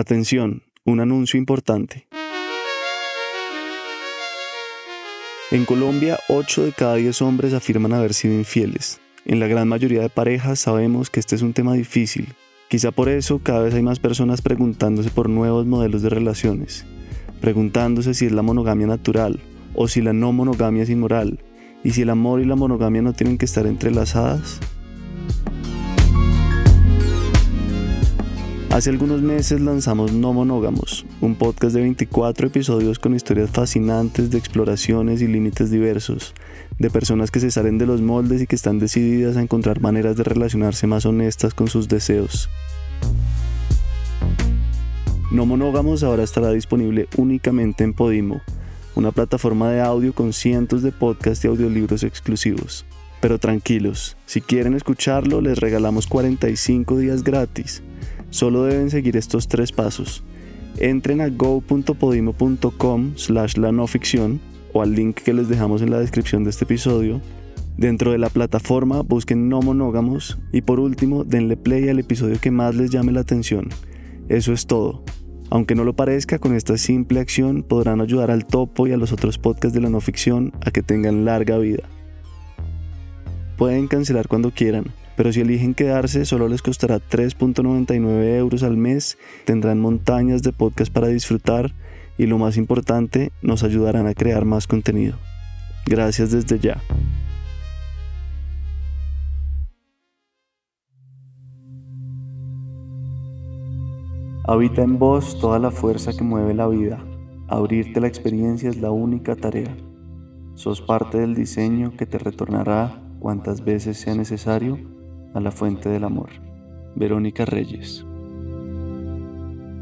Atención, un anuncio importante. En Colombia, 8 de cada 10 hombres afirman haber sido infieles. En la gran mayoría de parejas sabemos que este es un tema difícil. Quizá por eso cada vez hay más personas preguntándose por nuevos modelos de relaciones, preguntándose si es la monogamia natural o si la no monogamia es inmoral, y si el amor y la monogamia no tienen que estar entrelazadas. Hace algunos meses lanzamos No Monógamos, un podcast de 24 episodios con historias fascinantes de exploraciones y límites diversos, de personas que se salen de los moldes y que están decididas a encontrar maneras de relacionarse más honestas con sus deseos. No Monógamos ahora estará disponible únicamente en Podimo, una plataforma de audio con cientos de podcasts y audiolibros exclusivos. Pero tranquilos, si quieren escucharlo les regalamos 45 días gratis Solo deben seguir estos tres pasos. Entren a go.podimo.com slash la no ficción o al link que les dejamos en la descripción de este episodio. Dentro de la plataforma busquen no monógamos y por último denle play al episodio que más les llame la atención. Eso es todo. Aunque no lo parezca, con esta simple acción podrán ayudar al topo y a los otros podcasts de la no ficción a que tengan larga vida. Pueden cancelar cuando quieran pero si eligen quedarse solo les costará 3.99 euros al mes, tendrán montañas de podcast para disfrutar y lo más importante, nos ayudarán a crear más contenido. Gracias desde ya. Habita en vos toda la fuerza que mueve la vida. Abrirte la experiencia es la única tarea. Sos parte del diseño que te retornará cuantas veces sea necesario a la fuente del amor. Verónica Reyes.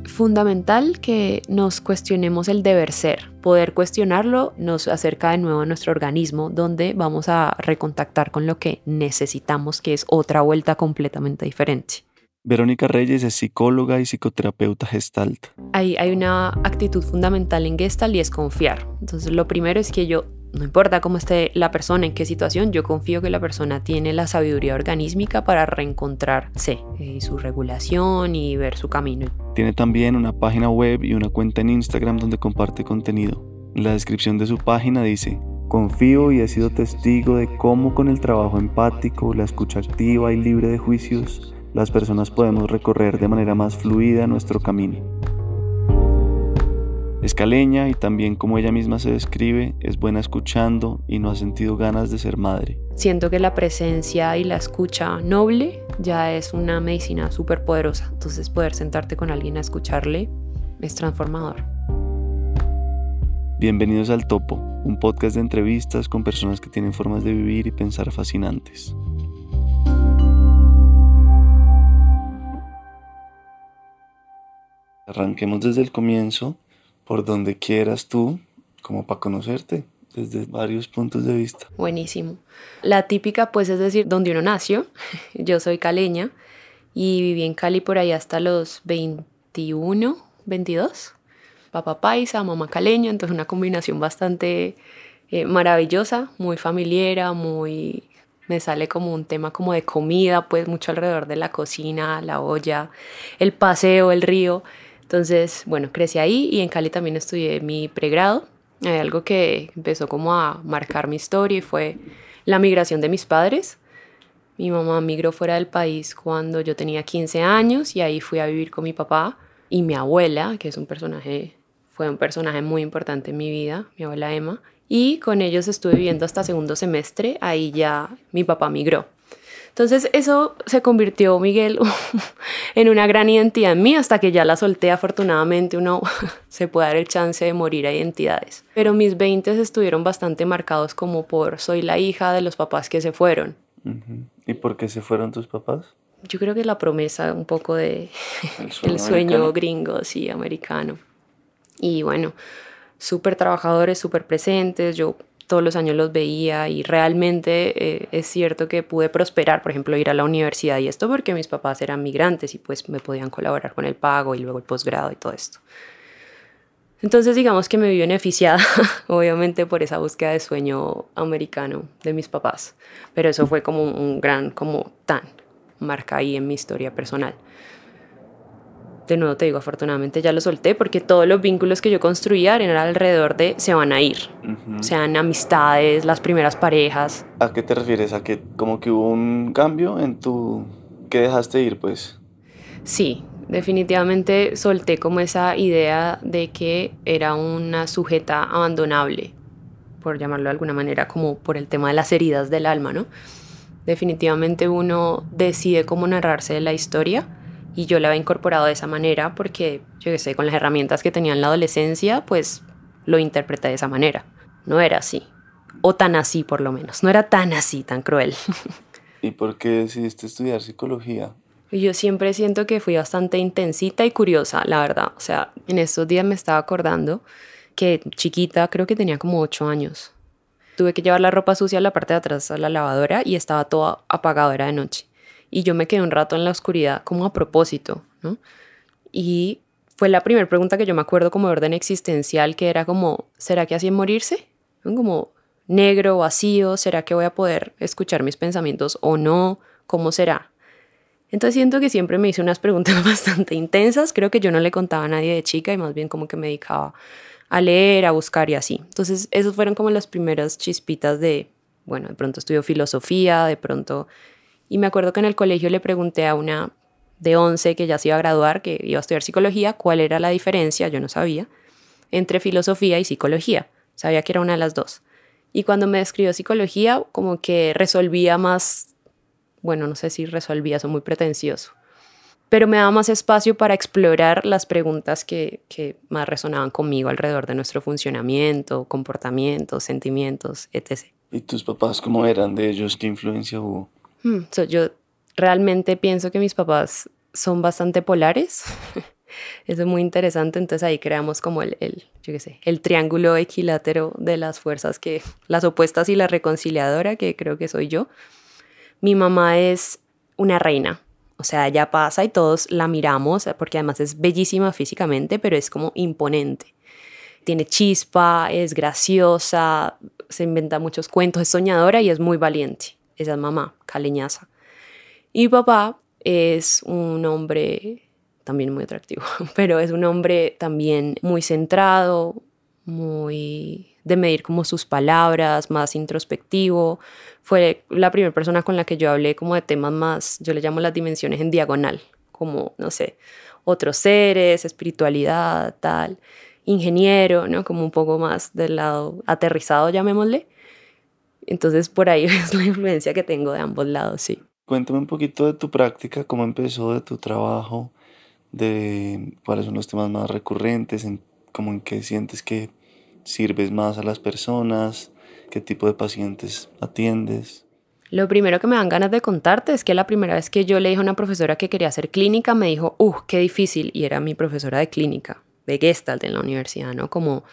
Fundamental que nos cuestionemos el deber ser. Poder cuestionarlo nos acerca de nuevo a nuestro organismo, donde vamos a recontactar con lo que necesitamos, que es otra vuelta completamente diferente. Verónica Reyes es psicóloga y psicoterapeuta gestalt. Hay, hay una actitud fundamental en gestalt y es confiar. Entonces lo primero es que yo no importa cómo esté la persona, en qué situación, yo confío que la persona tiene la sabiduría organísmica para reencontrarse y eh, su regulación y ver su camino. Tiene también una página web y una cuenta en Instagram donde comparte contenido. En la descripción de su página dice, confío y he sido testigo de cómo con el trabajo empático, la escucha activa y libre de juicios, las personas podemos recorrer de manera más fluida nuestro camino. Es caleña y también como ella misma se describe, es buena escuchando y no ha sentido ganas de ser madre. Siento que la presencia y la escucha noble ya es una medicina súper poderosa. Entonces poder sentarte con alguien a escucharle es transformador. Bienvenidos al Topo, un podcast de entrevistas con personas que tienen formas de vivir y pensar fascinantes. Arranquemos desde el comienzo por donde quieras tú, como para conocerte desde varios puntos de vista. Buenísimo. La típica, pues, es decir, donde uno nació. Yo soy caleña y viví en Cali por ahí hasta los 21, 22. Papá paisa, mamá caleña, entonces una combinación bastante eh, maravillosa, muy familiar, muy... Me sale como un tema como de comida, pues mucho alrededor de la cocina, la olla, el paseo, el río. Entonces, bueno, crecí ahí y en Cali también estudié mi pregrado. Hay algo que empezó como a marcar mi historia y fue la migración de mis padres. Mi mamá migró fuera del país cuando yo tenía 15 años y ahí fui a vivir con mi papá y mi abuela, que es un personaje, fue un personaje muy importante en mi vida, mi abuela Emma. Y con ellos estuve viviendo hasta segundo semestre, ahí ya mi papá migró. Entonces eso se convirtió, Miguel, en una gran identidad en mí hasta que ya la solté. Afortunadamente uno se puede dar el chance de morir a identidades. Pero mis 20 estuvieron bastante marcados como por soy la hija de los papás que se fueron. ¿Y por qué se fueron tus papás? Yo creo que la promesa un poco de el sueño, gringo, sí, americano. Y bueno, súper trabajadores, súper presentes. Yo todos los años los veía y realmente eh, es cierto que pude prosperar, por ejemplo, ir a la universidad y esto porque mis papás eran migrantes y pues me podían colaborar con el pago y luego el posgrado y todo esto. Entonces digamos que me vi beneficiada, obviamente, por esa búsqueda de sueño americano de mis papás, pero eso fue como un, gran, como tan, marca ahí en mi historia personal. De nuevo te digo, afortunadamente ya lo solté porque todos los vínculos que yo construía eran alrededor de se van a ir. Sean amistades, las primeras parejas. ¿A qué te refieres? ¿A que como que hubo un cambio en tu... que dejaste ir pues? Sí, definitivamente solté como esa idea de que era una sujeta abandonable, por llamarlo de alguna manera, como por el tema de las heridas del alma, ¿no? Definitivamente uno decide cómo narrarse la historia y yo la había incorporado de esa manera porque, yo qué sé, con las herramientas que tenía en la adolescencia, pues lo interpreté de esa manera. No era así, o tan así por lo menos, no era tan así, tan cruel. ¿Y por qué decidiste estudiar psicología? Yo siempre siento que fui bastante intensita y curiosa, la verdad. O sea, en estos días me estaba acordando que chiquita, creo que tenía como ocho años. Tuve que llevar la ropa sucia a la parte de atrás a la lavadora y estaba todo apagado, era de noche. Y yo me quedé un rato en la oscuridad como a propósito, ¿no? Y fue la primera pregunta que yo me acuerdo como de orden existencial, que era como, ¿será que así es morirse? Como negro, vacío, ¿será que voy a poder escuchar mis pensamientos o no? ¿Cómo será? Entonces siento que siempre me hice unas preguntas bastante intensas. Creo que yo no le contaba a nadie de chica y más bien como que me dedicaba a leer, a buscar y así. Entonces esos fueron como las primeras chispitas de, bueno, de pronto estudio filosofía, de pronto... Y me acuerdo que en el colegio le pregunté a una de 11 que ya se iba a graduar, que iba a estudiar psicología, cuál era la diferencia, yo no sabía, entre filosofía y psicología. Sabía que era una de las dos. Y cuando me describió psicología, como que resolvía más bueno, no sé si resolvía eso muy pretencioso, pero me daba más espacio para explorar las preguntas que, más resonaban conmigo alrededor de nuestro funcionamiento, comportamientos, sentimientos, etc. ¿Y tus papás cómo eran de ellos? ¿Qué influencia hubo? Hmm, yo realmente pienso que mis papás son bastante polares. Eso es muy interesante. Entonces ahí creamos como el, el, yo qué sé, el triángulo equilátero de las fuerzas que, las opuestas y la reconciliadora, que creo que soy yo. Mi mamá es una reina. O sea, ella pasa y todos la miramos porque además es bellísima físicamente, pero es como imponente. Tiene chispa, es graciosa, se inventa muchos cuentos, es soñadora y es muy valiente. Esa es mamá, caleñaza. Y papá es un hombre también muy atractivo, pero es un hombre también muy centrado, muy de medir como sus palabras, más introspectivo. Fue la primera persona con la que yo hablé como de temas más, yo le llamo las dimensiones en diagonal, como, no sé, otros seres, espiritualidad, tal, ingeniero, ¿no? Como un poco más del lado aterrizado, llamémosle. Entonces por ahí es la influencia que tengo de ambos lados, sí. Cuéntame un poquito de tu práctica, cómo empezó, de tu trabajo, de cuáles son los temas más recurrentes, en, como en qué sientes que sirves más a las personas? ¿Qué tipo de pacientes atiendes? Lo primero que me dan ganas de contarte es que la primera vez que yo le dije a una profesora que quería hacer clínica, me dijo, ¡uh, qué difícil! Y era mi profesora de clínica, de Gestalt en la universidad, ¿no? Como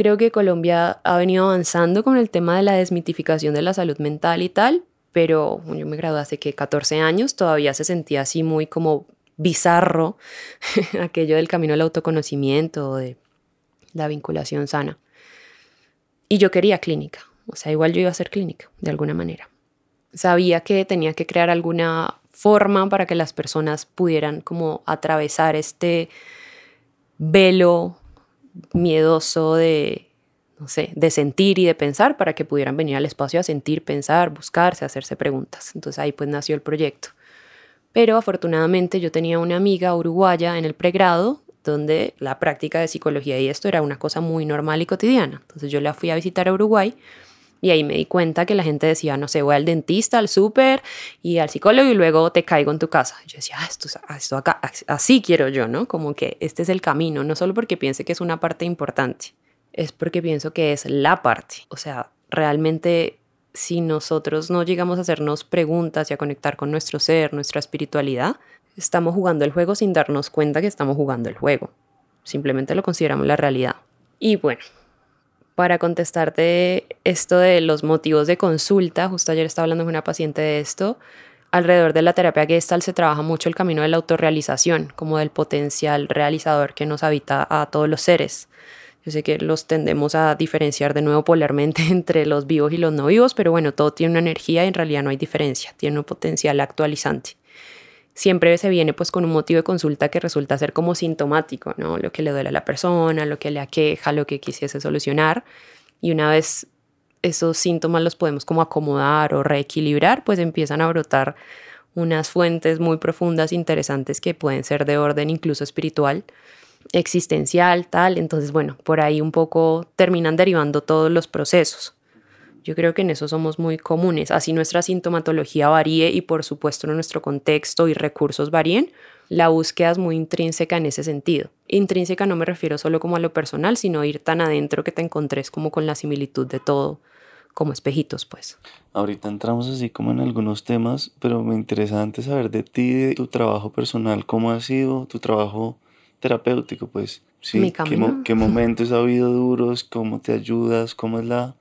creo que Colombia ha venido avanzando con el tema de la desmitificación de la salud mental y tal, pero yo me gradué hace que 14 años, todavía se sentía así muy como bizarro aquello del camino al autoconocimiento, de la vinculación sana. Y yo quería clínica, o sea, igual yo iba a hacer clínica, de alguna manera. Sabía que tenía que crear alguna forma para que las personas pudieran como atravesar este velo miedoso de, no sé, de sentir y de pensar para que pudieran venir al espacio a sentir, pensar, buscarse, hacerse preguntas. Entonces ahí pues nació el proyecto. Pero afortunadamente yo tenía una amiga uruguaya en el pregrado donde la práctica de psicología y esto era una cosa muy normal y cotidiana. Entonces yo la fui a visitar a Uruguay y ahí me di cuenta que la gente decía, no sé, voy al dentista, al súper y al psicólogo y luego te caigo en tu casa. Yo decía, ah, esto, esto acá, así quiero yo, ¿no? Como que este es el camino, no solo porque piense que es una parte importante, es porque pienso que es la parte. O sea, realmente si nosotros no llegamos a hacernos preguntas y a conectar con nuestro ser, nuestra espiritualidad, estamos jugando el juego sin darnos cuenta que estamos jugando el juego. Simplemente lo consideramos la realidad. Y bueno, para contestarte esto de los motivos de consulta, justo ayer estaba hablando con una paciente de esto, alrededor de la terapia Gestalt se trabaja mucho el camino de la autorrealización, como del potencial realizador que nos habita a todos los seres. Yo sé que los tendemos a diferenciar de nuevo polarmente entre los vivos y los no vivos, pero bueno, todo tiene una energía y en realidad no hay diferencia, tiene un potencial actualizante. Siempre se viene pues con un motivo de consulta que resulta ser como sintomático, ¿no? Lo que le duele a la persona, lo que le aqueja, lo que quisiese solucionar. Y una vez esos síntomas los podemos como acomodar o reequilibrar, pues empiezan a brotar unas fuentes muy profundas, interesantes que pueden ser de orden incluso espiritual, existencial, tal. Entonces, bueno, por ahí un poco terminan derivando todos los procesos. Yo creo que en eso somos muy comunes. Así nuestra sintomatología varíe y por supuesto nuestro contexto y recursos varíen, la búsqueda es muy intrínseca en ese sentido. Intrínseca no me refiero solo como a lo personal, sino ir tan adentro que te encontres como con la similitud de todo, como espejitos, pues. Ahorita entramos así como en algunos temas, pero me interesa antes saber de ti, de tu trabajo personal, cómo ha sido tu trabajo terapéutico, pues. Sí, Mi ¿qué, camino. qué momentos ha habido duros? ¿Cómo te ayudas? ¿Cómo es la,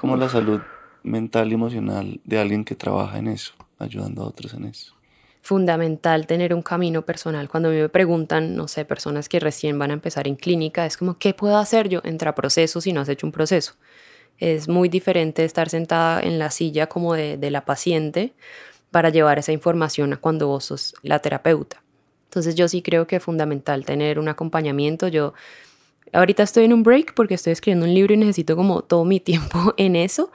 cómo es la salud mental y emocional de alguien que trabaja en eso, ayudando a otros en eso? fundamental tener un camino personal. Cuando a mí me preguntan, no sé, personas que recién van a empezar en clínica, es como, ¿qué puedo hacer yo? Entra a proceso si no has hecho un proceso. Es muy diferente estar sentada en la silla como de, de la paciente para llevar esa información a cuando vos sos la terapeuta. Entonces yo sí creo que es fundamental tener un acompañamiento. Yo ahorita estoy en un break porque estoy escribiendo un libro y necesito como todo mi tiempo en eso.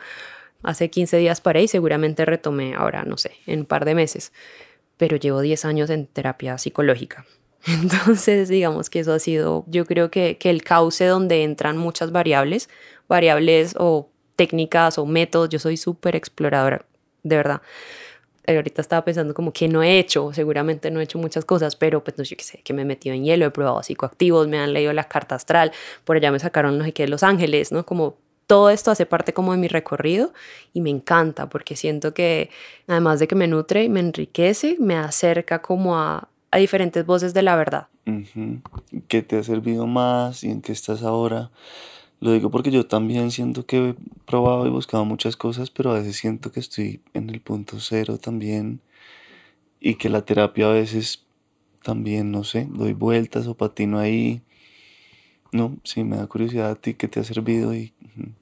Hace 15 días paré y seguramente retomé ahora, no sé, en un par de meses pero llevo 10 años en terapia psicológica. Entonces, digamos que eso ha sido, yo creo que, que el cauce donde entran muchas variables, variables o técnicas o métodos, yo soy súper exploradora, de verdad. Ahorita estaba pensando como que no he hecho, seguramente no he hecho muchas cosas, pero pues no sé qué sé, que me he metido en hielo, he probado psicoactivos, me han leído la carta astral, por allá me sacaron no sé de Los Ángeles, ¿no? Como todo esto hace parte como de mi recorrido y me encanta porque siento que además de que me nutre y me enriquece, me acerca como a, a diferentes voces de la verdad. ¿Qué te ha servido más y en qué estás ahora? Lo digo porque yo también siento que he probado y buscado muchas cosas, pero a veces siento que estoy en el punto cero también y que la terapia a veces también, no sé, doy vueltas o patino ahí. No, sí, me da curiosidad a ti qué te ha servido y...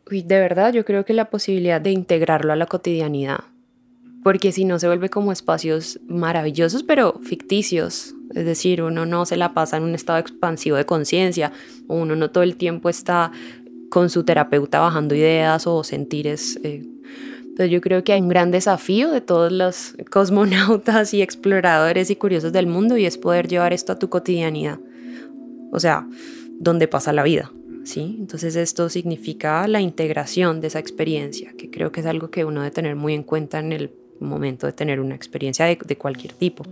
De verdad, yo creo que la posibilidad de integrarlo a la cotidianidad, porque si no se vuelve como espacios maravillosos, pero ficticios. Es decir, uno no se la pasa en un estado expansivo de conciencia, uno no todo el tiempo está con su terapeuta bajando ideas o sentires. Eh. Entonces yo creo que hay un gran desafío de todos los cosmonautas y exploradores y curiosos del mundo y es poder llevar esto a tu cotidianidad. O sea, donde pasa la vida. ¿sí? Entonces esto significa la integración de esa experiencia, que creo que es algo que uno debe tener muy en cuenta en el momento de tener una experiencia de, de cualquier tipo.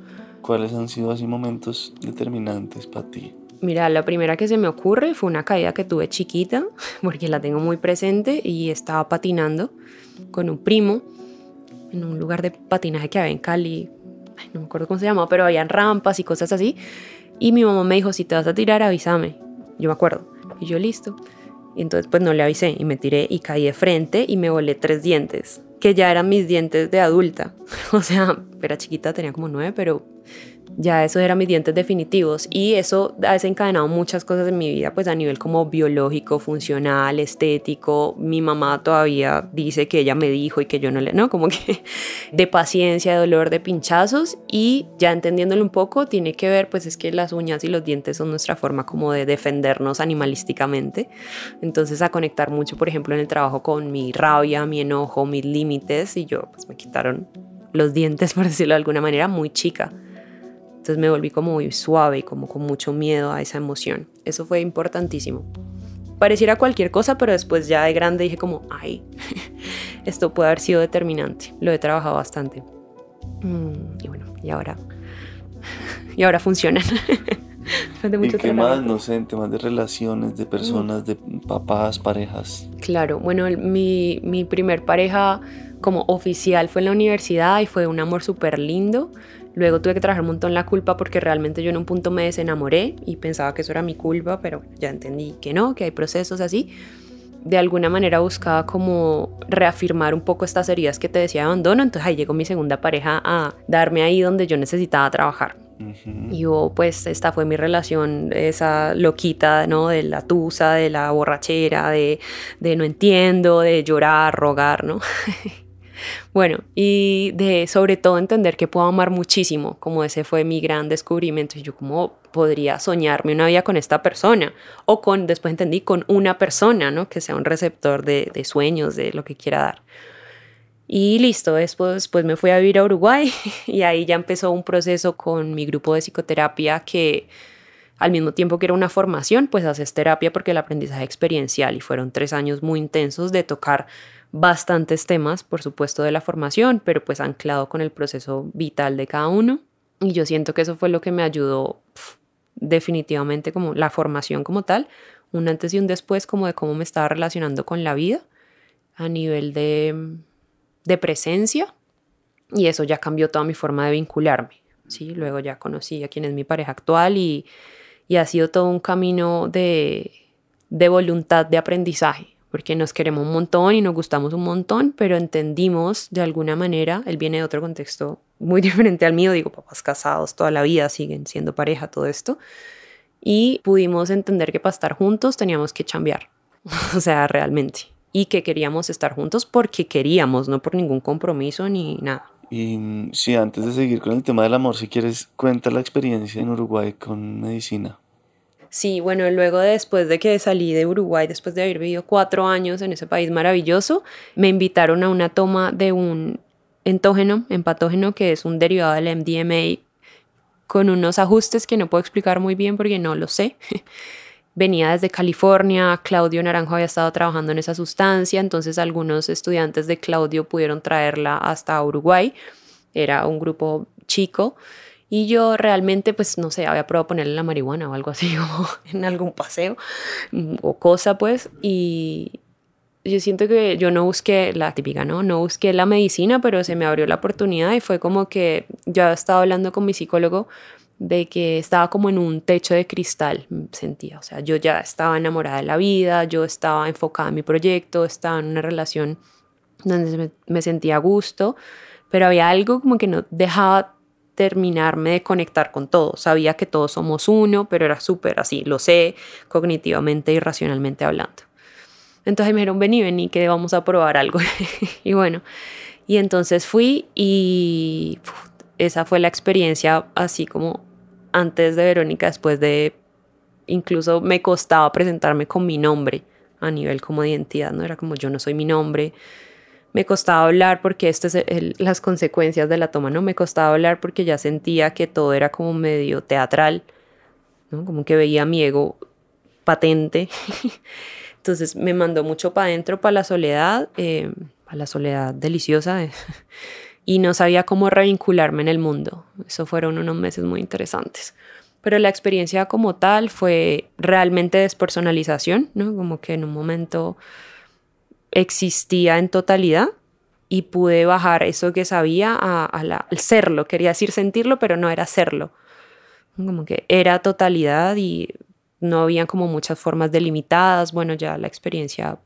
¿Cuáles han sido así momentos determinantes para ti? Mira, la primera que se me ocurre fue una caída que tuve chiquita, porque la tengo muy presente y estaba patinando con un primo en un lugar de patinaje que había en Cali, Ay, no me acuerdo cómo se llamaba, pero habían rampas y cosas así. Y mi mamá me dijo, si te vas a tirar, avísame. Yo me acuerdo. Y yo listo. Y entonces pues no le avisé y me tiré y caí de frente y me volé tres dientes, que ya eran mis dientes de adulta. O sea, era chiquita, tenía como nueve, pero ya esos eran mis dientes definitivos y eso ha desencadenado muchas cosas en mi vida, pues a nivel como biológico, funcional, estético. Mi mamá todavía dice que ella me dijo y que yo no le, no, como que de paciencia, de dolor, de pinchazos y ya entendiéndolo un poco, tiene que ver, pues es que las uñas y los dientes son nuestra forma como de defendernos animalísticamente. Entonces a conectar mucho, por ejemplo, en el trabajo con mi rabia, mi enojo, mis límites y yo pues me quitaron los dientes, por decirlo de alguna manera, muy chica. Entonces me volví como muy suave y como con mucho miedo a esa emoción. Eso fue importantísimo. Pareciera cualquier cosa, pero después ya de grande dije como, ay, esto puede haber sido determinante. Lo he trabajado bastante. Mm, y bueno, y ahora, y ahora funcionan. ¿Y qué más? No sé, en temas de relaciones, de personas, de papás, parejas. Claro, bueno, mi, mi primer pareja como oficial fue en la universidad y fue un amor súper lindo. Luego tuve que trabajar un montón la culpa porque realmente yo en un punto me desenamoré y pensaba que eso era mi culpa, pero ya entendí que no, que hay procesos así. De alguna manera buscaba como reafirmar un poco estas heridas que te decía de abandono, entonces ahí llegó mi segunda pareja a darme ahí donde yo necesitaba trabajar. Uh -huh. Y yo, pues esta fue mi relación, esa loquita, ¿no? De la tusa, de la borrachera, de, de no entiendo, de llorar, rogar, ¿no? bueno, y de sobre todo entender que puedo amar muchísimo, como ese fue mi gran descubrimiento. Y yo como podría soñarme una vida con esta persona o con, después entendí, con una persona, ¿no? Que sea un receptor de, de sueños, de lo que quiera dar. Y listo, después pues me fui a vivir a Uruguay y ahí ya empezó un proceso con mi grupo de psicoterapia que al mismo tiempo que era una formación, pues haces terapia porque el aprendizaje experiencial y fueron tres años muy intensos de tocar bastantes temas, por supuesto, de la formación, pero pues anclado con el proceso vital de cada uno. Y yo siento que eso fue lo que me ayudó definitivamente como la formación como tal, un antes y un después como de cómo me estaba relacionando con la vida a nivel de, de presencia y eso ya cambió toda mi forma de vincularme. ¿sí? Luego ya conocí a quien es mi pareja actual y, y ha sido todo un camino de, de voluntad de aprendizaje porque nos queremos un montón y nos gustamos un montón, pero entendimos de alguna manera, él viene de otro contexto muy diferente al mío, digo, papás casados toda la vida, siguen siendo pareja, todo esto, y pudimos entender que para estar juntos teníamos que cambiar, o sea, realmente, y que queríamos estar juntos porque queríamos, no por ningún compromiso ni nada. Y mm, sí, antes de seguir con el tema del amor, si quieres, cuenta la experiencia en Uruguay con medicina. Sí, bueno, luego después de que salí de Uruguay, después de haber vivido cuatro años en ese país maravilloso, me invitaron a una toma de un entógeno, empatógeno, que es un derivado del MDMA, con unos ajustes que no puedo explicar muy bien porque no lo sé. Venía desde California, Claudio Naranjo había estado trabajando en esa sustancia, entonces algunos estudiantes de Claudio pudieron traerla hasta Uruguay. Era un grupo chico y yo realmente, pues no sé, había probado ponerle la marihuana o algo así, o en algún paseo mm, o cosa, pues. Y yo siento que yo no busqué la típica, ¿no? No busqué la medicina, pero se me abrió la oportunidad y fue como que yo estaba hablando con mi psicólogo de que estaba como en un techo de cristal, mm, sentía. O sea, yo ya estaba enamorada de la vida, yo estaba enfocada en mi proyecto, estaba en una relación donde me, me sentía a gusto, pero había algo como que no dejaba terminarme de conectar con todo. Sabía que todos somos uno, pero era súper así, lo sé cognitivamente y racionalmente hablando. Entonces me dijeron, vení, vení, que vamos a probar algo. y bueno, y entonces fui y esa fue la experiencia así como antes de Verónica, después de, incluso me costaba presentarme con mi nombre a nivel como de identidad, ¿no? Era como yo no soy mi nombre, me costaba hablar porque estas es las consecuencias de la toma, ¿no? Me costaba hablar porque ya sentía que todo era como medio teatral, ¿no? Como que veía mi ego patente. Entonces me mandó mucho para adentro, para la soledad, eh, para la soledad deliciosa, y no sabía cómo revincularme en el mundo. Eso fueron unos meses muy interesantes. Pero la experiencia como tal fue realmente despersonalización, ¿no? Como que en un momento existía en totalidad y pude bajar eso que sabía a, al serlo. Quería decir sentirlo, pero no era serlo. Como que era totalidad y no había como muchas formas delimitadas. Bueno, ya la experiencia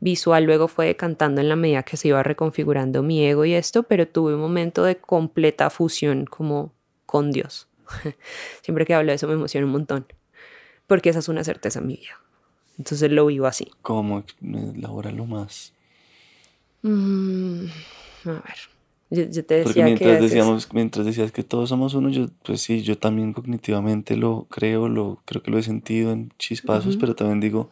visual luego fue cantando en la medida que se iba reconfigurando mi ego y esto, pero tuve un momento de completa fusión como con Dios. Siempre que hablo de eso me emociona un montón, porque esa es una certeza en mi vida. Entonces lo vivo así. ¿Cómo elaborarlo más? Mm, a ver. Yo, te decía Porque mientras, decíamos, mientras decías que todos somos uno, yo, pues sí, yo también cognitivamente lo creo, lo, creo que lo he sentido en chispazos, pero también digo,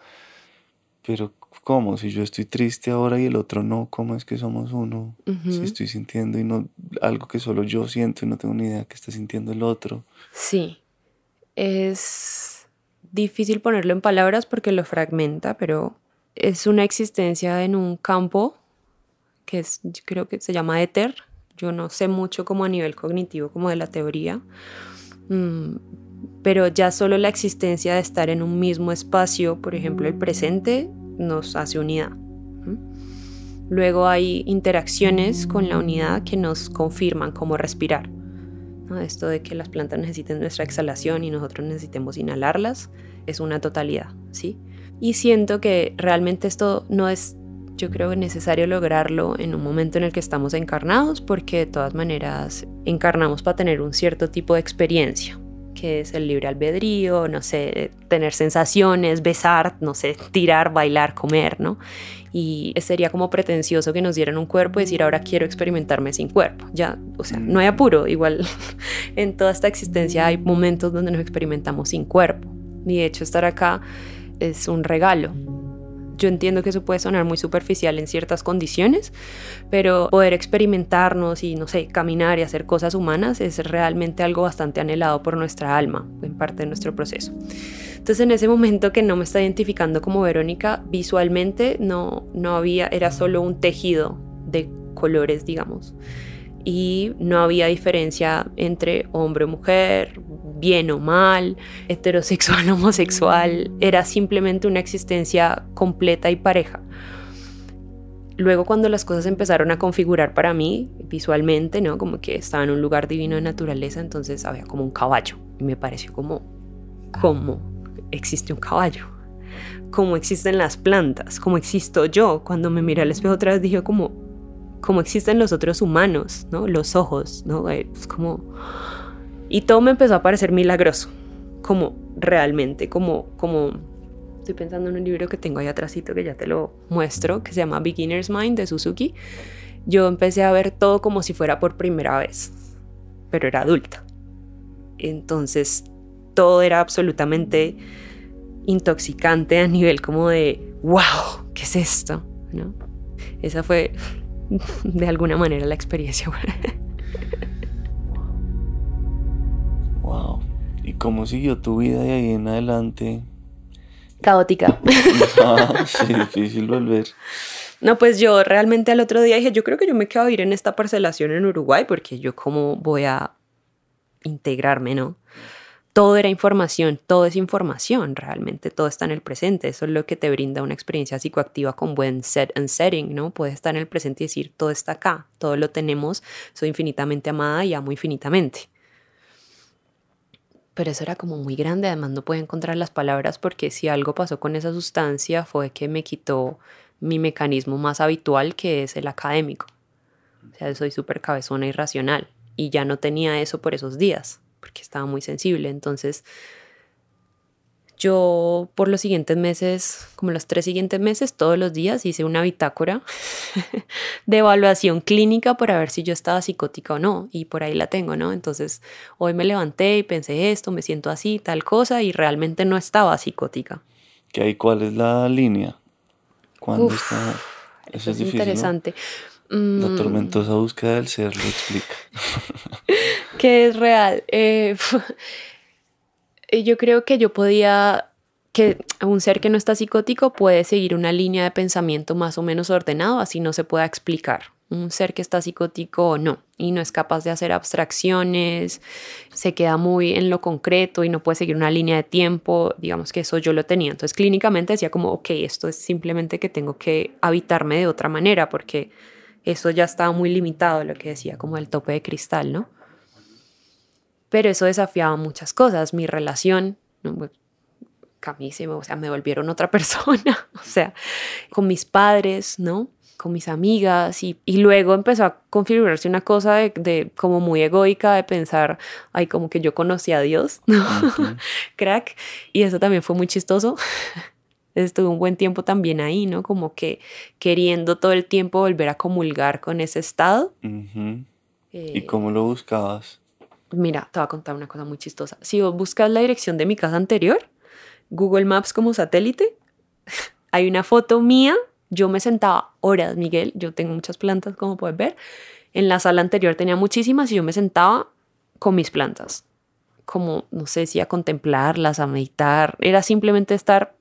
pero ¿cómo? Si yo estoy triste ahora y el otro no, ¿cómo es que somos uno? Si estoy sintiendo y no algo que solo yo siento y no tengo ni idea que está sintiendo el otro. Sí, es difícil ponerlo en palabras porque lo fragmenta, pero es una existencia en un campo que es, yo creo que se llama éter. Yo no sé mucho como a nivel cognitivo, como de la teoría, mm, pero ya solo la existencia de estar en un mismo espacio, por ejemplo el presente, nos hace unidad. Luego hay interacciones con la unidad que nos confirman cómo respirar. Esto de que las plantas necesiten nuestra exhalación y nosotros necesitemos inhalarlas es una totalidad, ¿sí? Y siento que realmente esto no es, yo creo necesario lograrlo en un momento en el que estamos encarnados porque de todas maneras encarnamos para tener un cierto tipo de experiencia, que es el libre albedrío, no sé, tener sensaciones, besar, no sé, tirar, bailar, comer, ¿no? Y sería como pretencioso que nos dieran un cuerpo y decir, ahora quiero experimentarme sin cuerpo. Ya, o sea, no hay apuro, igual en toda esta existencia hay momentos donde nos experimentamos sin cuerpo. Y de hecho estar acá es un regalo yo entiendo que eso puede sonar muy superficial en ciertas condiciones, pero poder experimentarnos y, no sé, caminar y hacer cosas humanas es realmente algo bastante anhelado por nuestra alma, en parte de nuestro proceso. Entonces, en ese momento que no me está identificando como Verónica, visualmente no, no había, era solo un tejido de colores, digamos. Y no había diferencia entre hombre o mujer, bien o mal, heterosexual, homosexual, era simplemente una existencia completa y pareja. Luego cuando las cosas empezaron a configurar para mí visualmente, ¿no? Como que estaba en un lugar divino de naturaleza, entonces había como un caballo y me pareció como cómo existe un caballo. Cómo existen las plantas, cómo existo yo. Cuando me miré al espejo otra vez dije como existen los otros humanos, ¿no? Los ojos, ¿no? Es como y todo me empezó a parecer milagroso, como realmente, como, como, estoy pensando en un libro que tengo ahí atrásito que ya te lo muestro, que se llama Beginner's Mind de Suzuki. Yo empecé a ver todo como si fuera por primera vez, pero era adulta. Entonces todo era absolutamente intoxicante a nivel como de, wow, ¿qué es esto? ¿No? Esa fue de alguna manera la experiencia. ¿Y cómo siguió tu vida de ahí en adelante? Caótica. Ah, sí, difícil volver. No, pues yo realmente al otro día dije, yo creo que yo me quedo a vivir en esta parcelación en Uruguay porque yo cómo voy a integrarme, ¿no? Todo era información, todo es información, realmente todo está en el presente, eso es lo que te brinda una experiencia psicoactiva con buen set and setting, ¿no? Puedes estar en el presente y decir, todo está acá, todo lo tenemos, soy infinitamente amada y amo infinitamente pero eso era como muy grande, además no puedo encontrar las palabras porque si algo pasó con esa sustancia fue que me quitó mi mecanismo más habitual que es el académico. O sea, soy súper cabezona y racional y ya no tenía eso por esos días porque estaba muy sensible, entonces yo por los siguientes meses, como los tres siguientes meses, todos los días hice una bitácora de evaluación clínica para ver si yo estaba psicótica o no. Y por ahí la tengo, ¿no? Entonces hoy me levanté y pensé esto, me siento así, tal cosa, y realmente no estaba psicótica. ¿Qué hay? ¿Cuál es la línea? ¿Cuándo está? Eso, es, difícil, interesante. La mm. tormentosa búsqueda del ser lo explica. ¿Qué es real? Eh, yo creo que yo podía, que un ser que no está psicótico puede seguir una línea de pensamiento más o menos ordenado, así no se pueda explicar. Un ser que está psicótico o no, y no es capaz de hacer abstracciones, se queda muy en lo concreto y no puede seguir una línea de tiempo, digamos que eso yo lo tenía. Entonces clínicamente decía como, ok, esto es simplemente que tengo que habitarme de otra manera, porque eso ya estaba muy limitado, lo que decía como el tope de cristal, ¿no? pero eso desafiaba muchas cosas, mi relación, ¿no? Pues, o sea, me volvieron otra persona, o sea, con mis padres, ¿no? Con mis amigas y, y luego empezó a configurarse una cosa de, de, como muy egoica de pensar, ay, como que yo conocí a Dios, ¿no? Crack. Y eso también fue muy chistoso. Estuve un buen tiempo también ahí, ¿no? Como que queriendo todo el tiempo volver a comulgar con ese estado. ¿Y eh, cómo lo buscabas? Mira, te voy a contar una cosa muy chistosa. Si vos buscas la dirección de mi casa anterior, Google Maps como satélite, hay una foto mía. Yo me sentaba horas, Miguel. Yo tengo muchas plantas, como puedes ver. En la sala anterior tenía muchísimas y yo me sentaba con mis plantas. Como, no sé si a contemplarlas, a meditar. Era simplemente estar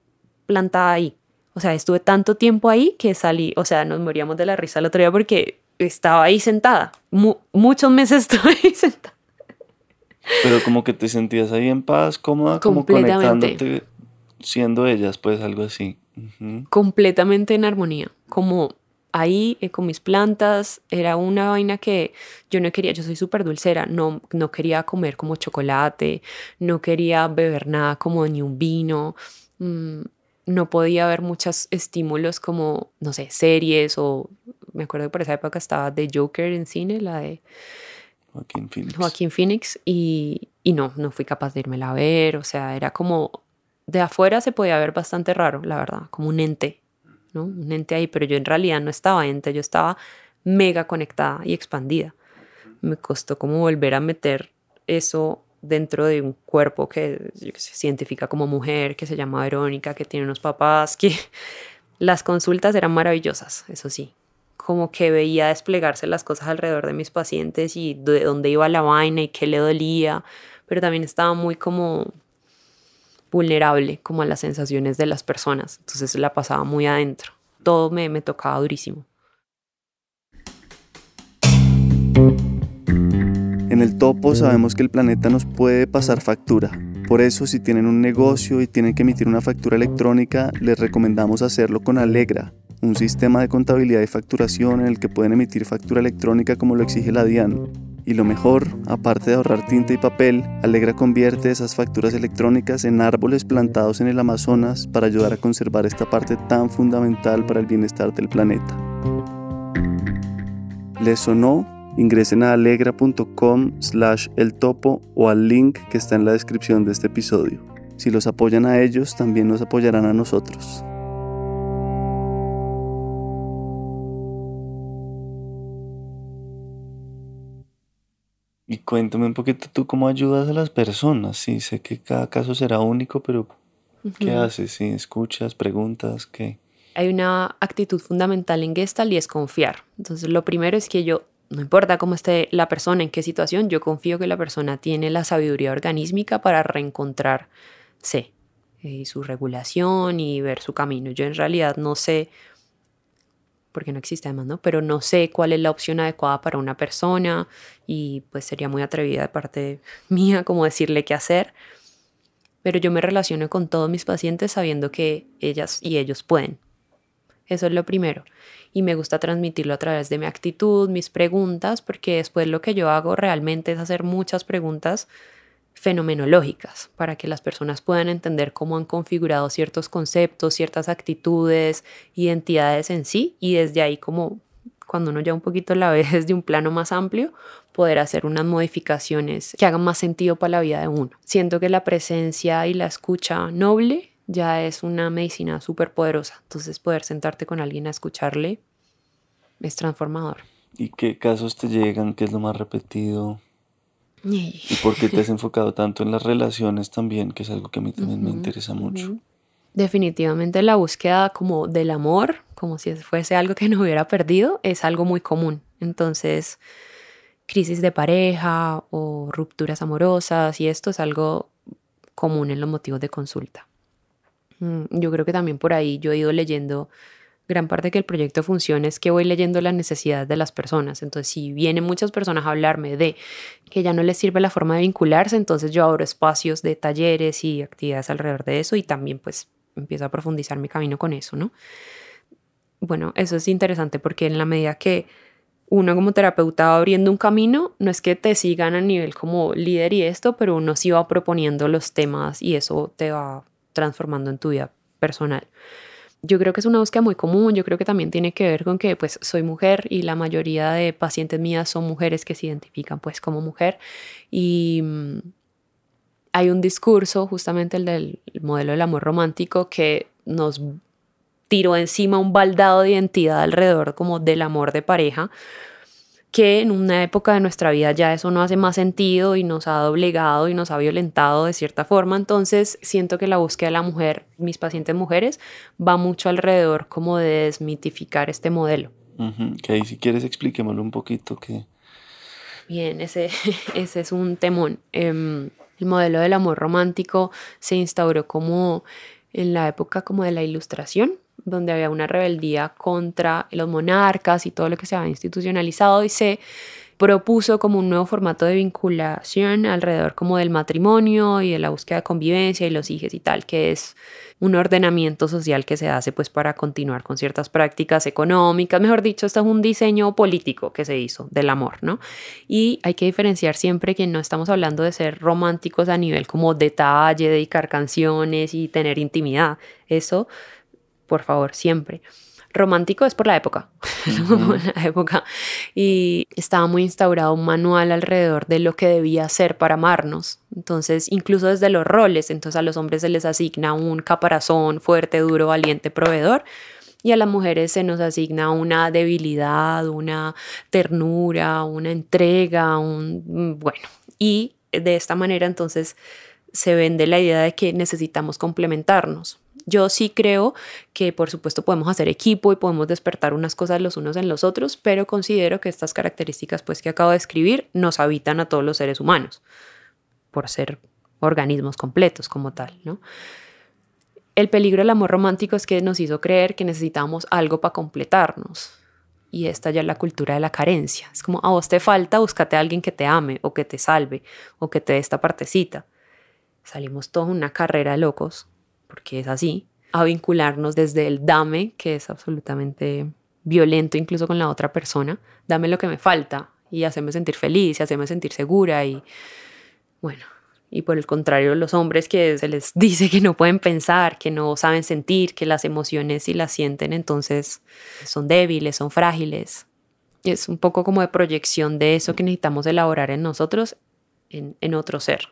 plantada ahí. O sea, estuve tanto tiempo ahí que salí. O sea, nos moríamos de la risa el otro día porque estaba ahí sentada. muchos meses estuve ahí sentada. Pero como que te sentías ahí en paz, cómoda, como conectándote, siendo ellas, pues algo así. Completamente en armonía, como ahí eh, con mis plantas, era una vaina que yo no quería, yo soy súper dulcera, no, no quería comer como chocolate, no quería beber nada como ni un vino, mm, no podía ver muchos estímulos como, no sé, series o me acuerdo que por esa época estaba The Joker en cine, la de Joaquín Phoenix. Joaquín Phoenix y, y no, no fui capaz de irme a ver, o sea, era como, de afuera se podía ver bastante raro, la verdad, como un ente, ¿no? Un ente ahí, pero yo en realidad no estaba ente, yo estaba mega conectada y expandida. Me costó como volver a meter eso dentro de un cuerpo que, se identifica como mujer, que se llama Verónica, que tiene unos papás, que las consultas eran maravillosas, eso sí. Como que veía desplegarse las cosas alrededor de mis pacientes y de dónde iba la vaina y qué le dolía, pero también estaba muy como vulnerable como a las sensaciones de las personas, entonces la pasaba muy adentro. Todo me, me tocaba durísimo. En el topo sabemos que el planeta nos puede pasar factura. Por eso si tienen un negocio y tienen que emitir una factura electrónica, les recomendamos hacerlo con Alegra, un sistema de contabilidad y facturación en el que pueden emitir factura electrónica como lo exige la DIAN. Y lo mejor, aparte de ahorrar tinta y papel, Alegra convierte esas facturas electrónicas en árboles plantados en el Amazonas para ayudar a conservar esta parte tan fundamental para el bienestar del planeta. ¿Les sonó? Ingresen a alegra.com slash el topo o al link que está en la descripción de este episodio. Si los apoyan a ellos, también nos apoyarán a nosotros. Y cuéntame un poquito tú cómo ayudas a las personas. Sí, sé que cada caso será único, pero ¿qué haces? ¿Sí? ¿Escuchas? ¿Preguntas? ¿Qué? Hay una actitud fundamental en Gestalt y es confiar. Entonces, lo primero es que yo no importa cómo esté la persona, en qué situación, yo confío que la persona tiene la sabiduría organísmica para reencontrarse y eh, su regulación y ver su camino. Yo en realidad no sé, porque no existe además, ¿no? Pero no sé cuál es la opción adecuada para una persona y pues sería muy atrevida de parte mía como decirle qué hacer. Pero yo me relaciono con todos mis pacientes sabiendo que ellas y ellos pueden. Eso es lo primero y me gusta transmitirlo a través de mi actitud, mis preguntas, porque después lo que yo hago realmente es hacer muchas preguntas fenomenológicas para que las personas puedan entender cómo han configurado ciertos conceptos, ciertas actitudes, identidades en sí y desde ahí como cuando uno ya un poquito la ve desde un plano más amplio, poder hacer unas modificaciones que hagan más sentido para la vida de uno. Siento que la presencia y la escucha noble ya es una medicina súper poderosa. Entonces poder sentarte con alguien a escucharle es transformador. ¿Y qué casos te llegan? ¿Qué es lo más repetido? ¿Y por qué te has enfocado tanto en las relaciones también? Que es algo que a mí también me interesa mucho. Definitivamente la búsqueda como del amor, como si fuese algo que no hubiera perdido, es algo muy común. Entonces, crisis de pareja o rupturas amorosas y esto es algo común en los motivos de consulta. Mm, yo creo que también por ahí yo he ido leyendo gran parte de que el proyecto funcione es que voy leyendo las necesidades de las personas. Entonces, si vienen muchas personas a hablarme de que ya no les sirve la forma de vincularse, entonces yo abro espacios de talleres y actividades alrededor de eso y también pues empiezo a profundizar mi camino con eso, ¿no? Bueno, eso es interesante porque en la medida que uno como terapeuta va abriendo un camino, no es que te sigan a nivel como líder y esto, pero uno sí va proponiendo los temas y eso te va transformando en tu vida personal. Yo creo que es una búsqueda muy común, yo creo que también tiene que ver con que pues soy mujer y la mayoría de pacientes mías son mujeres que se identifican pues como mujer y mm, hay un discurso justamente el del modelo del amor romántico que nos tiró encima un baldado de identidad alrededor como del amor de pareja que en una época de nuestra vida ya eso no hace más sentido y nos ha doblegado y nos ha violentado de cierta forma. Entonces siento que la búsqueda de la mujer, mis pacientes mujeres, va mucho alrededor como de desmitificar este modelo. Que si quieres explíquemelo un poquito. Que... Bien, ese, ese es un temón. Em, el modelo del amor romántico se instauró como en la época como de la ilustración, donde había una rebeldía contra los monarcas y todo lo que se había institucionalizado y se propuso como un nuevo formato de vinculación alrededor como del matrimonio y de la búsqueda de convivencia y los hijos y tal, que es un ordenamiento social que se hace pues para continuar con ciertas prácticas económicas, mejor dicho, esto es un diseño político que se hizo del amor, ¿no? Y hay que diferenciar siempre que no estamos hablando de ser románticos a nivel como detalle, dedicar canciones y tener intimidad, eso por favor, siempre. romántico es por la época, la época. Y estaba muy instaurado un manual alrededor de lo que debía ser para amarnos. Entonces, incluso desde los roles, entonces a los hombres se les asigna un caparazón fuerte, duro, valiente, proveedor. Y a las mujeres se nos asigna una debilidad, una ternura, una entrega, un... bueno. Y de esta manera entonces se vende la idea de que necesitamos complementarnos. Yo sí creo que por supuesto podemos hacer equipo y podemos despertar unas cosas los unos en los otros, pero considero que estas características pues que acabo de escribir nos habitan a todos los seres humanos por ser organismos completos como tal, ¿no? El peligro del amor romántico es que nos hizo creer que necesitábamos algo para completarnos. Y esta ya es la cultura de la carencia. Es como a vos te falta, búscate a alguien que te ame o que te salve o que te dé esta partecita. Salimos todos una carrera locos porque es así, a vincularnos desde el dame, que es absolutamente violento incluso con la otra persona, dame lo que me falta y hacerme sentir feliz y hacerme sentir segura y bueno, y por el contrario los hombres que se les dice que no pueden pensar, que no saben sentir, que las emociones si las sienten entonces son débiles, son frágiles. Es un poco como de proyección de eso que necesitamos elaborar en nosotros, en, en otro ser.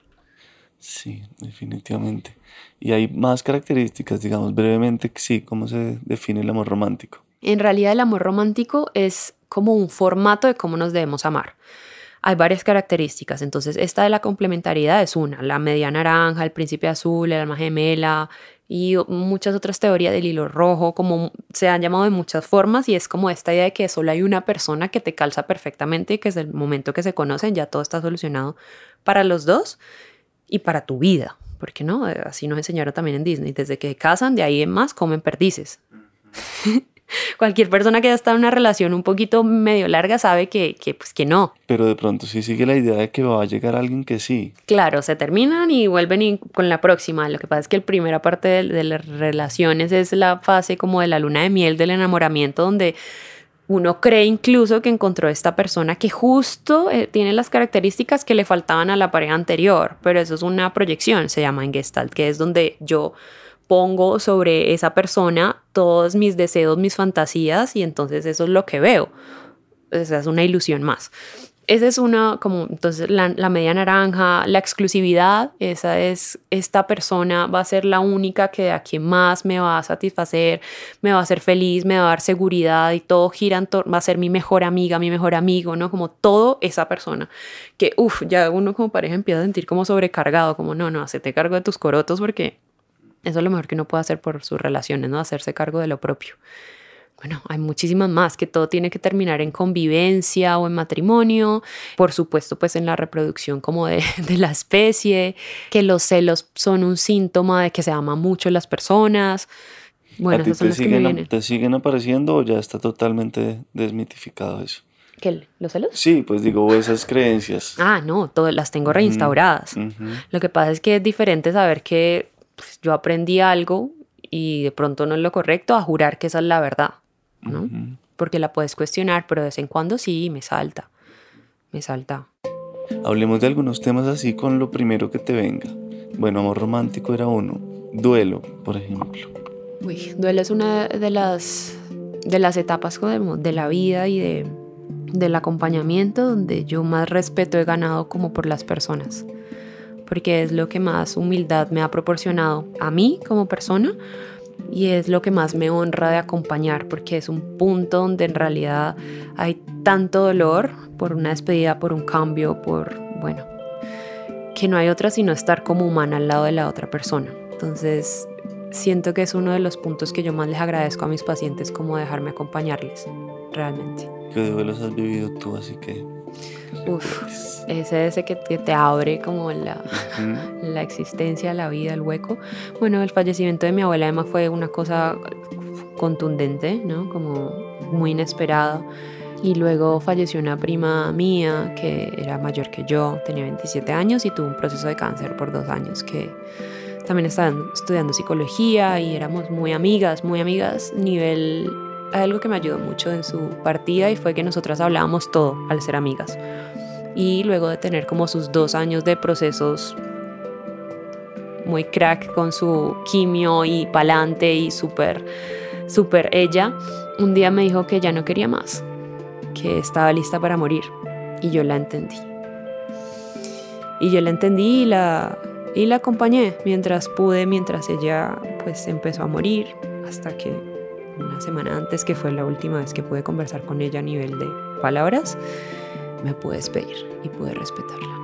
Sí, definitivamente. Y hay más características, digamos brevemente, sí, cómo se define el amor romántico. En realidad el amor romántico es como un formato de cómo nos debemos amar. Hay varias características, entonces esta de la complementariedad es una, la media naranja, el príncipe azul, el alma gemela y muchas otras teorías del hilo rojo, como se han llamado de muchas formas y es como esta idea de que solo hay una persona que te calza perfectamente y que desde el momento que se conocen ya todo está solucionado para los dos y para tu vida. Porque no, eh, así nos enseñaron también en Disney. Desde que casan, de ahí en más comen perdices. Cualquier persona que haya estado en una relación un poquito medio larga sabe que, que, pues, que no. Pero de pronto sí sigue la idea de que va a llegar alguien que sí. Claro, se terminan y vuelven con la próxima. Lo que pasa es que la primera parte de las relaciones es la fase como de la luna de miel del enamoramiento donde uno cree incluso que encontró esta persona que justo eh, tiene las características que le faltaban a la pareja anterior, pero eso es una proyección, se llama en Gestalt, que es donde yo pongo sobre esa persona todos mis deseos, mis fantasías y entonces eso es lo que veo. Esa es una ilusión más. Esa es una, como, entonces, la, media naranja, la exclusividad, esa es, esta persona va a ser la única que de aquí más me va a satisfacer, me va a hacer feliz, me va a dar seguridad y todo gira en torno, va a ser mi mejor amiga, mi mejor amigo, ¿no? Como todo esa persona. Que, uff, ya uno como pareja empieza a sentir como sobrecargado, como, no, no, hacete cargo de tus corotos porque eso es lo mejor que uno puede hacer por sus relaciones, ¿no? Hacerse cargo de lo propio bueno, hay muchísimas más, que todo tiene que terminar en convivencia o en matrimonio, por supuesto, pues en la reproducción como de, la especie, que los celos son un síntoma de que se aman mucho las personas. Bueno, ¿A son te, siguen, ¿Te siguen apareciendo o ya está totalmente desmitificado eso? ¿Qué? ¿Los celos? Sí, pues digo, esas creencias. Ah, no, todas las tengo reinstauradas. Lo que pasa es que es diferente saber que pues, yo aprendí algo y de pronto no es lo correcto a jurar que esa es la verdad. ¿No? Porque la puedes cuestionar, pero de vez en cuando sí, me salta, me salta. Hablemos de algunos temas así con lo primero que te venga. Bueno, amor romántico era uno. Duelo, por ejemplo. Uy, duelo es una de las, de las etapas de la vida y de, del acompañamiento donde yo más respeto he ganado como por las personas. Porque es lo que más humildad me ha proporcionado a mí como persona, y es lo que más me honra de acompañar porque es un punto donde en realidad hay tanto dolor por una despedida, por un cambio, por, bueno, que no hay otra sino estar como humana al lado de la otra persona. Entonces, siento que es uno de los puntos que yo más les agradezco a mis pacientes como dejarme acompañarles, realmente. ¿Qué duelos has vivido tú? Así que... Uf, ese ese que, te abre como la, la existencia, la vida, el hueco. Bueno, el fallecimiento de mi abuela Emma fue una cosa contundente, ¿no? Como muy inesperada. Y luego falleció una prima mía que era mayor que yo, tenía 27 años y tuvo un proceso de cáncer por dos años que también estaba estudiando psicología y éramos muy amigas, muy amigas, nivel algo que me ayudó mucho en su partida y fue que nosotras hablábamos todo al ser amigas y luego de tener como sus dos años de procesos muy crack con su quimio y palante y súper, súper ella, un día me dijo que ya no quería más, que estaba lista para morir y yo la entendí. Y yo la entendí y la, y la acompañé mientras pude, mientras ella pues empezó a morir, hasta que una semana antes, que fue la última vez que pude conversar con ella a nivel de palabras, me pude despedir y pude respetarla.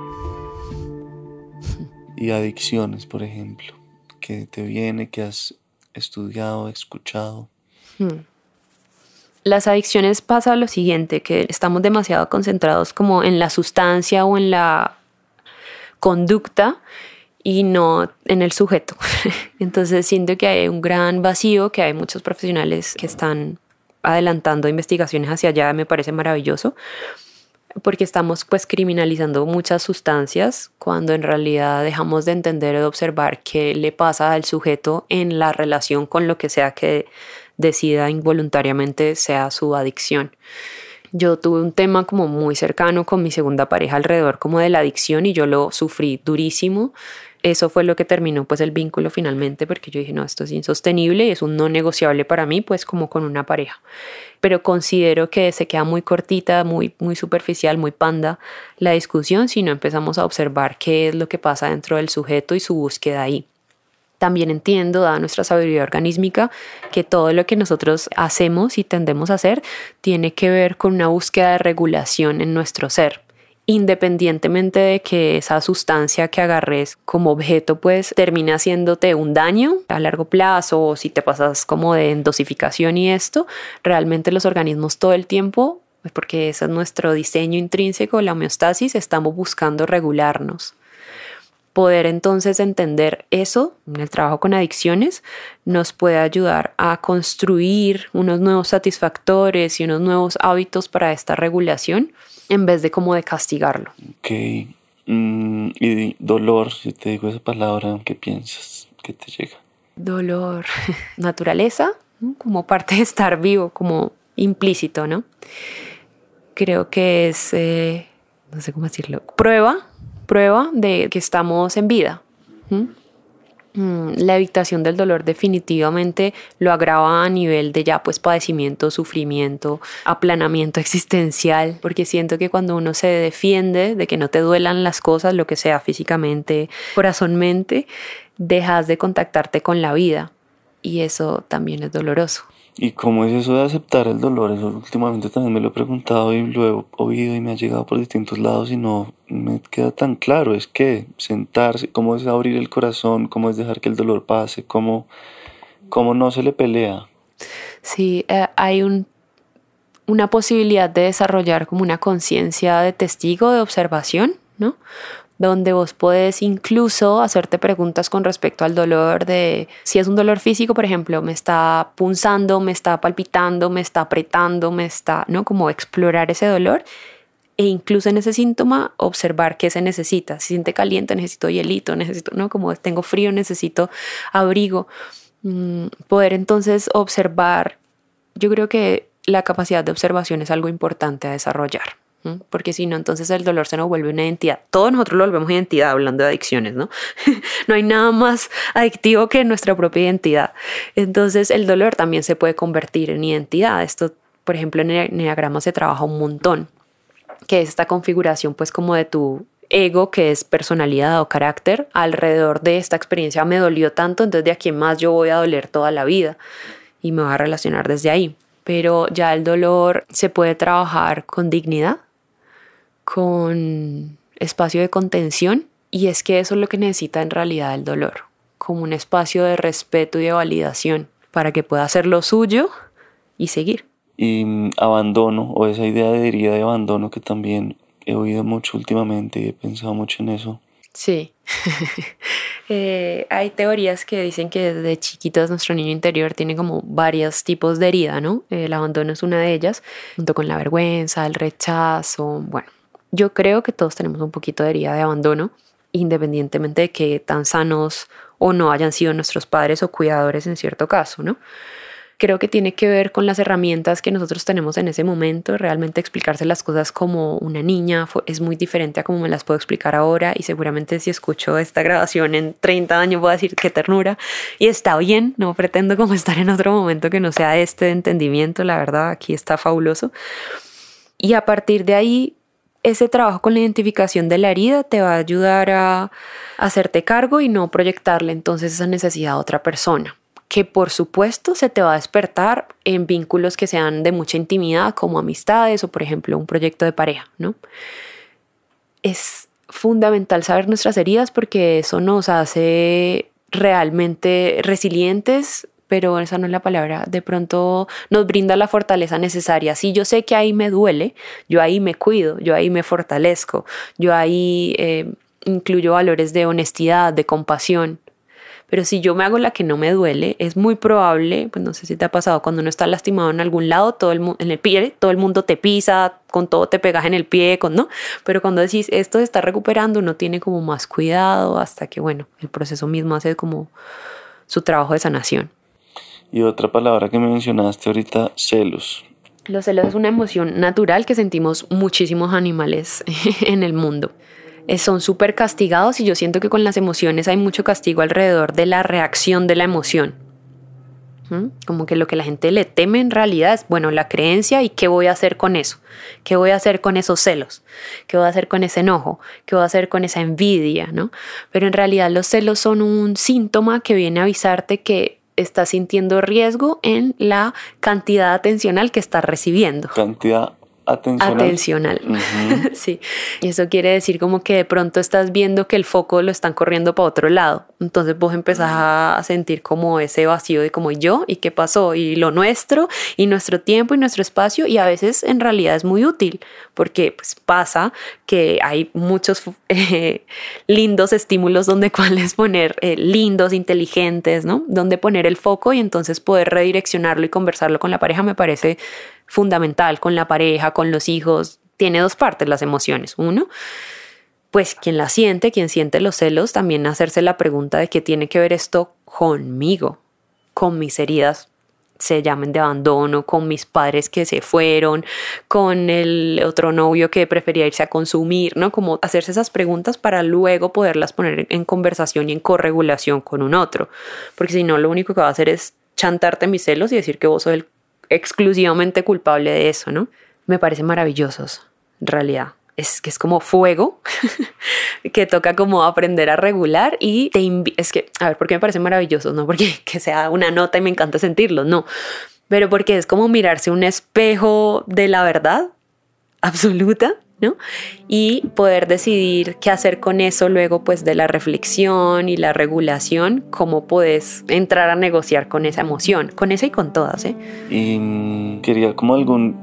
Y adicciones, por ejemplo, que te viene, que has estudiado, escuchado. Hmm. Las adicciones pasa lo siguiente, que estamos demasiado concentrados como en la sustancia o en la conducta y no en el sujeto. Entonces siento que hay un gran vacío, que hay muchos profesionales que están adelantando investigaciones hacia allá, me parece maravilloso, porque estamos pues criminalizando muchas sustancias cuando en realidad dejamos de entender o de observar qué le pasa al sujeto en la relación con lo que sea que decida involuntariamente sea su adicción. Yo tuve un tema como muy cercano con mi segunda pareja alrededor como de la adicción y yo lo sufrí durísimo. Eso fue lo que terminó pues el vínculo finalmente porque yo dije, no, esto es insostenible y es un no negociable para mí pues como con una pareja. Pero considero que se queda muy cortita, muy, muy superficial, muy panda la discusión si no empezamos a observar qué es lo que pasa dentro del sujeto y su búsqueda ahí. También entiendo, dada nuestra sabiduría organísmica, que todo lo que nosotros hacemos y tendemos a hacer tiene que ver con una búsqueda de regulación en nuestro ser independientemente de que esa sustancia que agarres como objeto pues termine haciéndote un daño a largo plazo o si te pasas como de dosificación y esto, realmente los organismos todo el tiempo, porque ese es nuestro diseño intrínseco, la homeostasis, estamos buscando regularnos. Poder entonces entender eso en el trabajo con adicciones nos puede ayudar a construir unos nuevos satisfactores y unos nuevos hábitos para esta regulación en vez de como de castigarlo. Ok. Mm, y dolor, si te digo esa palabra, ¿qué piensas? ¿Qué te llega? Dolor, naturaleza, como parte de estar vivo, como implícito, ¿no? Creo que es, eh, no sé cómo decirlo, prueba prueba de que estamos en vida. Mm, la evitación del dolor definitivamente lo agrava a nivel de ya pues padecimiento, sufrimiento, aplanamiento existencial, porque siento que cuando uno se defiende de que no te duelan las cosas, lo que sea físicamente, corazonmente, dejas de contactarte con la vida y eso también es doloroso. ¿Y cómo es eso de aceptar el dolor? Eso últimamente también me lo he preguntado y lo he oído y me ha llegado por distintos lados y no me queda tan claro. Es que sentarse, cómo es abrir el corazón, cómo es dejar que el dolor pase, cómo, cómo no se le pelea. Sí, eh, hay un, una posibilidad de desarrollar como una conciencia de testigo, de observación, ¿no? Donde vos puedes incluso hacerte preguntas con respecto al dolor de si es un dolor físico, por ejemplo, me está punzando, me está palpitando, me está apretando, me está, ¿no? Como explorar ese dolor e incluso en ese síntoma observar qué se necesita. Si siente caliente, necesito hielito, necesito, ¿no? Como tengo frío, necesito abrigo. Mm, poder entonces observar, yo creo que la capacidad de observación es algo importante a desarrollar porque si no, entonces el dolor se nos vuelve una identidad. Todos nosotros lo volvemos identidad hablando de adicciones, ¿no? no hay nada más adictivo que nuestra propia identidad. Entonces el dolor también se puede convertir en identidad. Esto, por ejemplo, en el Enneagrama se trabaja un montón, que es esta configuración pues como de tu ego, que es personalidad o carácter, alrededor de esta experiencia me dolió tanto, entonces de aquí en más yo voy a doler toda la vida y me voy a relacionar desde ahí. Pero ya el dolor se puede trabajar con dignidad, con espacio de contención y es que eso es lo que necesita en realidad el dolor, como un espacio de respeto y de validación para que pueda hacer lo suyo y seguir. Y mm, abandono o esa idea de herida de abandono que también he oído mucho últimamente y he pensado mucho en eso. Sí, eh, hay teorías que dicen que desde chiquitos nuestro niño interior tiene como varios tipos de herida, ¿no? El abandono es una de ellas, junto con la vergüenza, el rechazo, bueno, yo creo que todos tenemos un poquito de herida de abandono, independientemente de que tan sanos o no hayan sido nuestros padres o cuidadores en cierto caso, ¿no? creo que tiene que ver con las herramientas que nosotros tenemos en ese momento, realmente explicarse las cosas como una niña es muy diferente a como me las puedo explicar ahora y seguramente si escucho esta grabación en 30 años voy a decir qué ternura y está bien, no pretendo como estar en otro momento que no sea este entendimiento, la verdad, aquí está fabuloso. Y a partir de ahí ese trabajo con la identificación de la herida te va a ayudar a hacerte cargo y no proyectarle entonces esa necesidad a otra persona que por supuesto se te va a despertar en vínculos que sean de mucha intimidad como amistades o por ejemplo un proyecto de pareja, ¿no? Es fundamental saber nuestras heridas porque eso nos hace realmente resilientes pero esa no es la palabra, de pronto nos brinda la fortaleza necesaria. Si yo sé que ahí me duele, yo ahí me cuido, yo ahí me fortalezco, yo ahí eh, incluyo valores de honestidad, de compasión. Pero si yo me hago la que no me duele, es muy probable, pues no sé si te ha pasado, cuando uno está lastimado en algún lado, todo el en el pie, todo el mundo te pisa, con todo te pegas en el pie, con no. Pero cuando decís esto se está recuperando, uno tiene como más cuidado hasta que, bueno, el proceso mismo hace como su trabajo de sanación. Y otra palabra que me mencionaste ahorita, celos. Los celos es una emoción natural que sentimos muchísimos animales en el mundo. Eh, son súper castigados y yo siento que con las emociones hay mucho castigo alrededor de la reacción de la emoción. ¿Mm? Como que lo que la gente le teme en realidad es, bueno, la creencia y qué voy a hacer con eso, qué voy a hacer con esos celos, qué voy a hacer con ese enojo, qué voy a hacer con esa envidia, ¿no? Pero en realidad los celos son un síntoma que viene a avisarte que está sintiendo riesgo en la cantidad atencional que está recibiendo. Atencional. Atencional. sí. Y eso quiere decir como que de pronto estás viendo que el foco lo están corriendo para otro lado. Entonces vos empezás a sentir como ese vacío de como yo y qué pasó y lo nuestro y nuestro tiempo y nuestro espacio y a veces en realidad es muy útil porque pues pasa que hay muchos eh, lindos estímulos donde cuales poner eh, lindos, inteligentes, ¿no? Donde poner el foco y entonces poder redireccionarlo y conversarlo con la pareja me parece fundamental con la pareja, con los hijos. Tiene dos partes las emociones. Uno, pues quien la siente, quien siente los celos, también hacerse la pregunta de qué tiene que ver esto conmigo, con mis heridas se llamen de abandono, con mis padres que se fueron, con el otro novio que prefería irse a consumir, ¿no? Como hacerse esas preguntas para luego poderlas poner en conversación y en corregulación con un otro. Porque si no, lo único que va a hacer es chantarte mis celos y decir que vos sos el exclusivamente culpable de eso, ¿no? Me parecen maravillosos, en realidad. Es que es como fuego que toca como aprender a regular y te es que, a ver, ¿por qué me parecen maravillosos? No porque que sea una nota y me encanta sentirlo, no, pero porque es como mirarse un espejo de la verdad absoluta ¿no? Y poder decidir qué hacer con eso luego, pues de la reflexión y la regulación, cómo puedes entrar a negociar con esa emoción, con esa y con todas, ¿eh? Y quería como algún,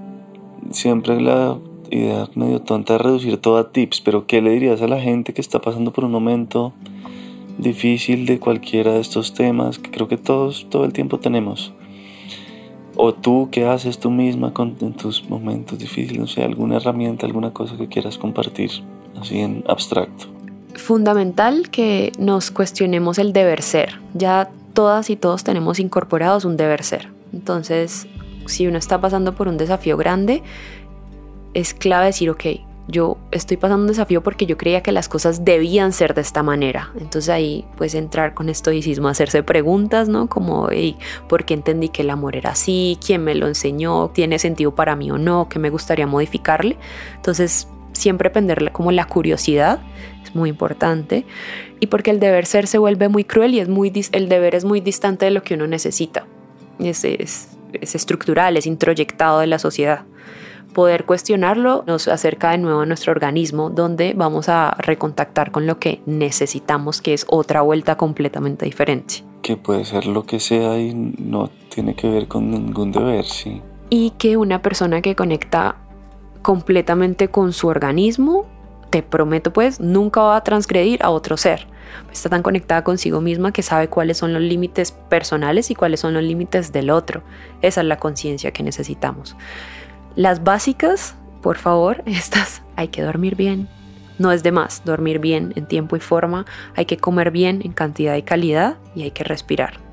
siempre la idea medio tonta de reducir todo a tips, pero ¿qué le dirías a la gente que está pasando por un momento difícil de cualquiera de estos temas que creo que todos todo el tiempo tenemos? O tú, ¿qué haces tú misma con, en tus momentos difíciles? No sé, alguna herramienta, alguna cosa que quieras compartir, así en abstracto. Fundamental que nos cuestionemos el deber ser. Ya todas y todos tenemos incorporados un deber ser. Entonces, si uno está pasando por un desafío grande, es clave decir, ok, yo estoy pasando un desafío porque yo creía que las cosas debían ser de esta manera. Entonces ahí pues entrar con estoicismo, hacerse preguntas, ¿no? Como, ¿por qué entendí que el amor era así? ¿Quién me lo enseñó? ¿Tiene sentido para mí o no? ¿Qué me gustaría modificarle? Entonces siempre penderle como la curiosidad es muy importante y porque el deber ser se vuelve muy cruel y es muy el deber es muy distante de lo que uno necesita. es, es estructural, es introyectado de la sociedad poder cuestionarlo nos acerca de nuevo a nuestro organismo, donde vamos a recontactar con lo que necesitamos, que es otra vuelta completamente diferente. Que puede ser lo que sea y no tiene que ver con ningún deber, sí. Y que una persona que conecta completamente con su organismo, te prometo pues, nunca va a transgredir a otro ser. Está tan conectada consigo misma que sabe cuáles son los límites personales y cuáles son los límites del otro. Esa es la conciencia que necesitamos. Las básicas, por favor, estas, hay que dormir bien. No es de más dormir bien en tiempo y forma, hay que comer bien en cantidad y calidad y hay que respirar.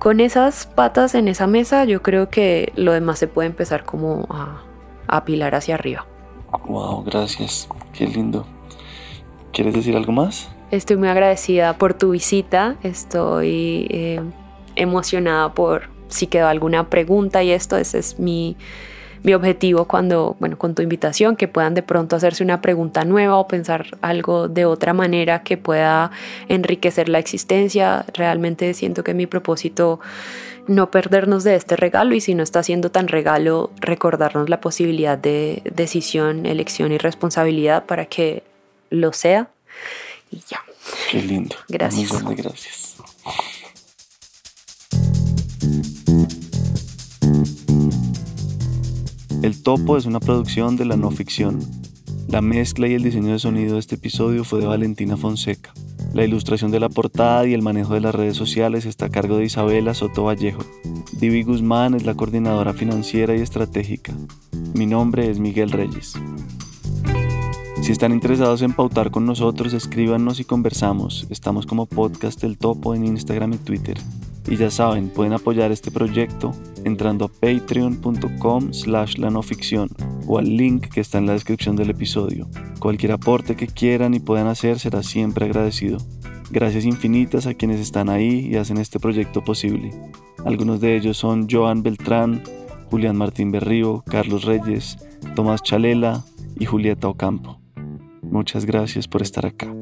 con esas patas en esa mesa, yo creo que lo demás se puede empezar como a, apilar hacia arriba. Wow, gracias. Qué lindo. ¿Quieres decir algo más? Estoy muy agradecida por tu visita. Estoy eh, emocionada por si quedó alguna pregunta y esto. Ese es mi, mi objetivo cuando, bueno, con tu invitación, que puedan de pronto hacerse una pregunta nueva o pensar algo de otra manera que pueda enriquecer la existencia. Realmente siento que mi propósito no perdernos de este regalo y si no está siendo tan regalo, recordarnos la posibilidad de decisión, elección y responsabilidad para que lo sea. Y ya. Qué lindo. Gracias. gracias. El Topo es una producción de la no ficción. La mezcla y el diseño de sonido de este episodio fue de Valentina Fonseca. La ilustración de la portada y el manejo de las redes sociales está a cargo de Isabela Soto Vallejo. Divi Guzmán es la coordinadora financiera y estratégica. Mi nombre es Miguel Reyes. Si están interesados en pautar con nosotros, escríbanos y conversamos. Estamos como Podcast El Topo en Instagram y Twitter. Y ya saben, pueden apoyar este proyecto entrando a patreon.com slash la no ficción o al link que está en la descripción del episodio. Cualquier aporte que quieran y puedan hacer será siempre agradecido. Gracias infinitas a quienes están ahí y hacen este proyecto posible. Algunos de ellos son Joan Beltrán, Julián Martín Berrío, Carlos Reyes, Tomás Chalela y Julieta Ocampo. Muchas gracias por estar acá.